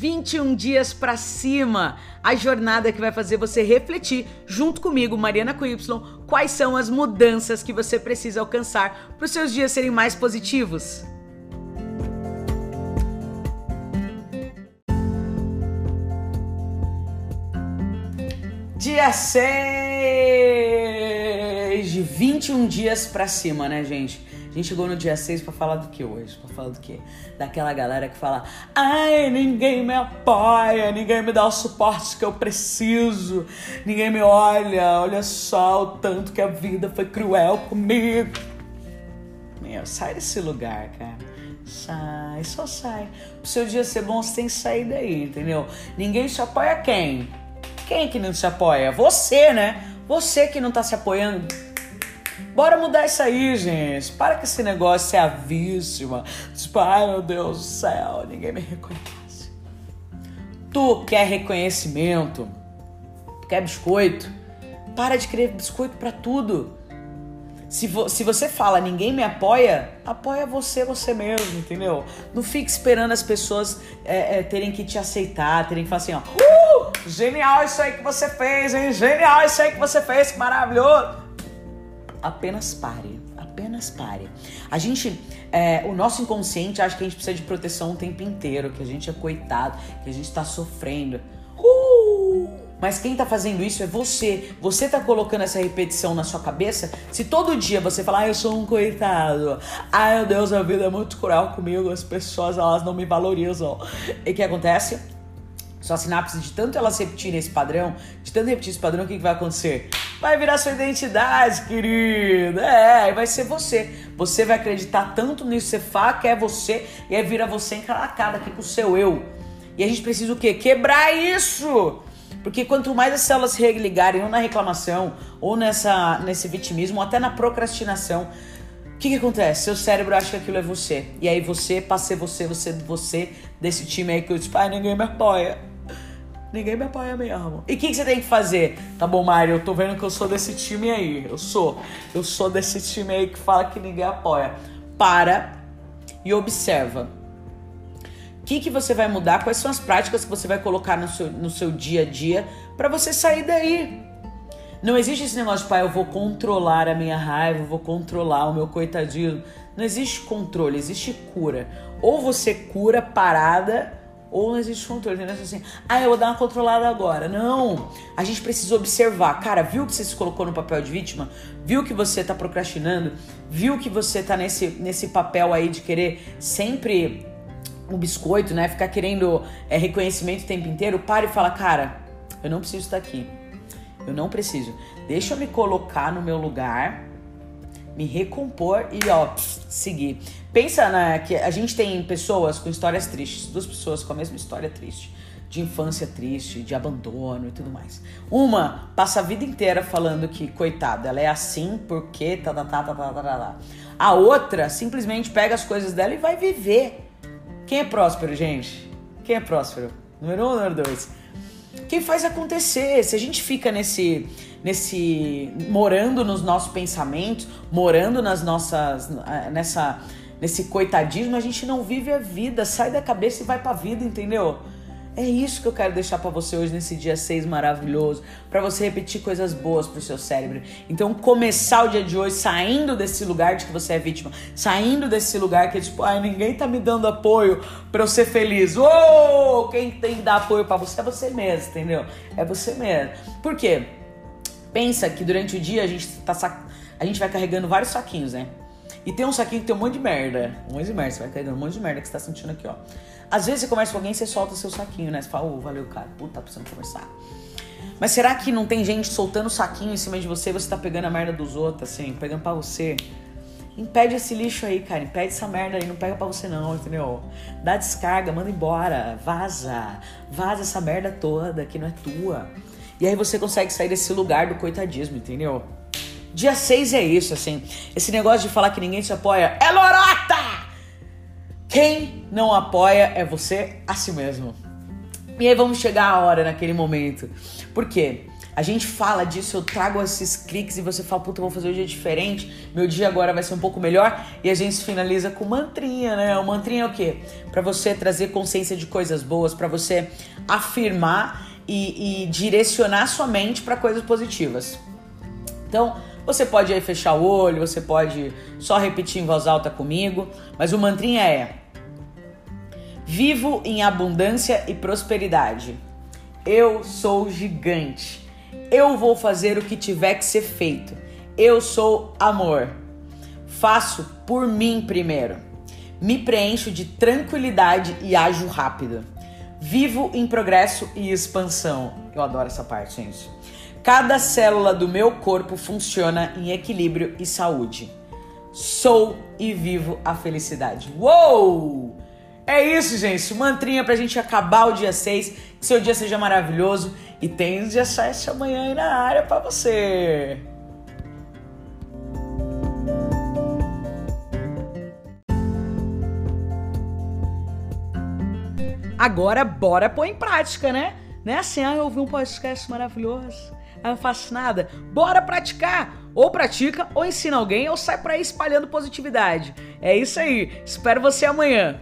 21 dias para cima, a jornada que vai fazer você refletir junto comigo, Mariana com Y, quais são as mudanças que você precisa alcançar para os seus dias serem mais positivos. Dia 6 de 21 dias para cima, né, gente? A gente chegou no dia 6 pra falar do que hoje? Pra falar do que? Daquela galera que fala: Ai, ninguém me apoia, ninguém me dá o suporte que eu preciso, ninguém me olha, olha só o tanto que a vida foi cruel comigo. Meu, sai desse lugar, cara. Sai, só sai. Pro seu dia ser bom, você tem que sair daí, entendeu? Ninguém se apoia quem? Quem que não se apoia? Você, né? Você que não tá se apoiando Bora mudar isso aí, gente. Para com esse negócio, é a vítima. Tipo, ai meu Deus do céu, ninguém me reconhece. Tu quer reconhecimento? Quer biscoito? Para de querer biscoito para tudo. Se, vo se você fala ninguém me apoia, apoia você, você mesmo, entendeu? Não fique esperando as pessoas é, é, terem que te aceitar, terem que falar assim, ó. Uh, genial isso aí que você fez, hein? Genial isso aí que você fez, que maravilhoso apenas pare. Apenas pare. A gente, é, o nosso inconsciente acha que a gente precisa de proteção o tempo inteiro, que a gente é coitado, que a gente tá sofrendo. Uh! Mas quem tá fazendo isso é você. Você tá colocando essa repetição na sua cabeça. Se todo dia você falar, ah, eu sou um coitado. Ai, meu Deus, a vida é muito cruel comigo. As pessoas, elas não me valorizam. E o que acontece? Sua sinapse, de tanto elas repetirem esse padrão, de tanto repetir esse padrão, o que, que vai acontecer? Vai virar sua identidade, querido. É, vai ser você. Você vai acreditar tanto nisso, você fala que é você, e aí vira você encalacada aqui com o seu eu. E a gente precisa o quê? Quebrar isso! Porque quanto mais as células se religarem ou na reclamação, ou nessa, nesse vitimismo, ou até na procrastinação, o que, que acontece? Seu cérebro acha que aquilo é você. E aí você ser você, você, você, desse time aí que eu tipo, ai, ninguém me apoia. Ninguém me apoia mesmo. E o que, que, você tem que fazer? Tá bom, Mário, eu tô vendo que eu sou desse time aí. Eu sou. Eu sou desse time aí que fala que ninguém apoia. Para e observa. O que, que você vai mudar? Quais são as práticas que você vai colocar no seu, no seu dia a dia para você sair daí? Não existe esse negócio de, pai, eu vou controlar a minha raiva, eu vou controlar o meu coitadinho. Não existe controle, existe cura. Ou você cura parada ou não existe controle, entendeu? Assim, ah, eu vou dar uma controlada agora. Não! A gente precisa observar. Cara, viu que você se colocou no papel de vítima? Viu que você tá procrastinando? Viu que você tá nesse, nesse papel aí de querer sempre um biscoito, né? Ficar querendo é, reconhecimento o tempo inteiro? Para e fala, cara, eu não preciso estar aqui. Eu não preciso. Deixa eu me colocar no meu lugar, me recompor e, ó, seguir. Pensa na, que a gente tem pessoas com histórias tristes, duas pessoas com a mesma história triste, de infância triste, de abandono e tudo mais. Uma passa a vida inteira falando que, coitada, ela é assim porque tá, tá, tá, tá, tá, tá, tá. A outra simplesmente pega as coisas dela e vai viver. Quem é próspero, gente? Quem é próspero? Número um, número dois. Quem faz acontecer. Se a gente fica nesse nesse morando nos nossos pensamentos, morando nas nossas nessa nesse coitadismo, a gente não vive a vida, sai da cabeça e vai pra vida, entendeu? É isso que eu quero deixar para você hoje nesse dia 6 maravilhoso, para você repetir coisas boas pro seu cérebro. Então, começar o dia de hoje saindo desse lugar de que você é vítima, saindo desse lugar que é tipo, ai, ninguém tá me dando apoio para eu ser feliz. Uou! Quem tem que dar apoio para você é você mesmo, entendeu? É você mesmo. Por quê? Pensa que durante o dia a gente tá sac... a gente vai carregando vários saquinhos, né? E tem um saquinho que tem um monte de merda. Um monte de merda. Você vai caindo um monte de merda que você tá sentindo aqui, ó. Às vezes você conversa com alguém você solta seu saquinho, né? Você fala, ô, oh, valeu, cara. Puta, tá precisando conversar. Mas será que não tem gente soltando saquinho em cima de você você tá pegando a merda dos outros, assim, pegando pra você? Impede esse lixo aí, cara. Impede essa merda aí. Não pega pra você, não, entendeu? Dá descarga, manda embora. Vaza. Vaza essa merda toda que não é tua. E aí você consegue sair desse lugar do coitadismo, entendeu? Dia 6 é isso, assim. Esse negócio de falar que ninguém te apoia é lorota! Quem não apoia é você a si mesmo. E aí vamos chegar a hora naquele momento. Por quê? a gente fala disso, eu trago esses cliques e você fala, puta, vou fazer um dia diferente, meu dia agora vai ser um pouco melhor. E a gente finaliza com mantrinha, né? O mantrinha é o quê? Para você trazer consciência de coisas boas, para você afirmar e, e direcionar sua mente para coisas positivas. Então, você pode aí fechar o olho, você pode só repetir em voz alta comigo, mas o mantrinha é: Vivo em abundância e prosperidade. Eu sou gigante. Eu vou fazer o que tiver que ser feito. Eu sou amor. Faço por mim primeiro. Me preencho de tranquilidade e ajo rápido. Vivo em progresso e expansão. Eu adoro essa parte, gente. Cada célula do meu corpo funciona em equilíbrio e saúde. Sou e vivo a felicidade. Uou! É isso, gente. Mantrinha pra gente acabar o dia 6. Que seu dia seja maravilhoso. E tem dia 7 amanhã aí na área pra você. Agora, bora pôr em prática, né? Não é assim, ah, eu ouvi um podcast maravilhoso. Não faço nada. Bora praticar! Ou pratica, ou ensina alguém, ou sai pra aí espalhando positividade. É isso aí. Espero você amanhã.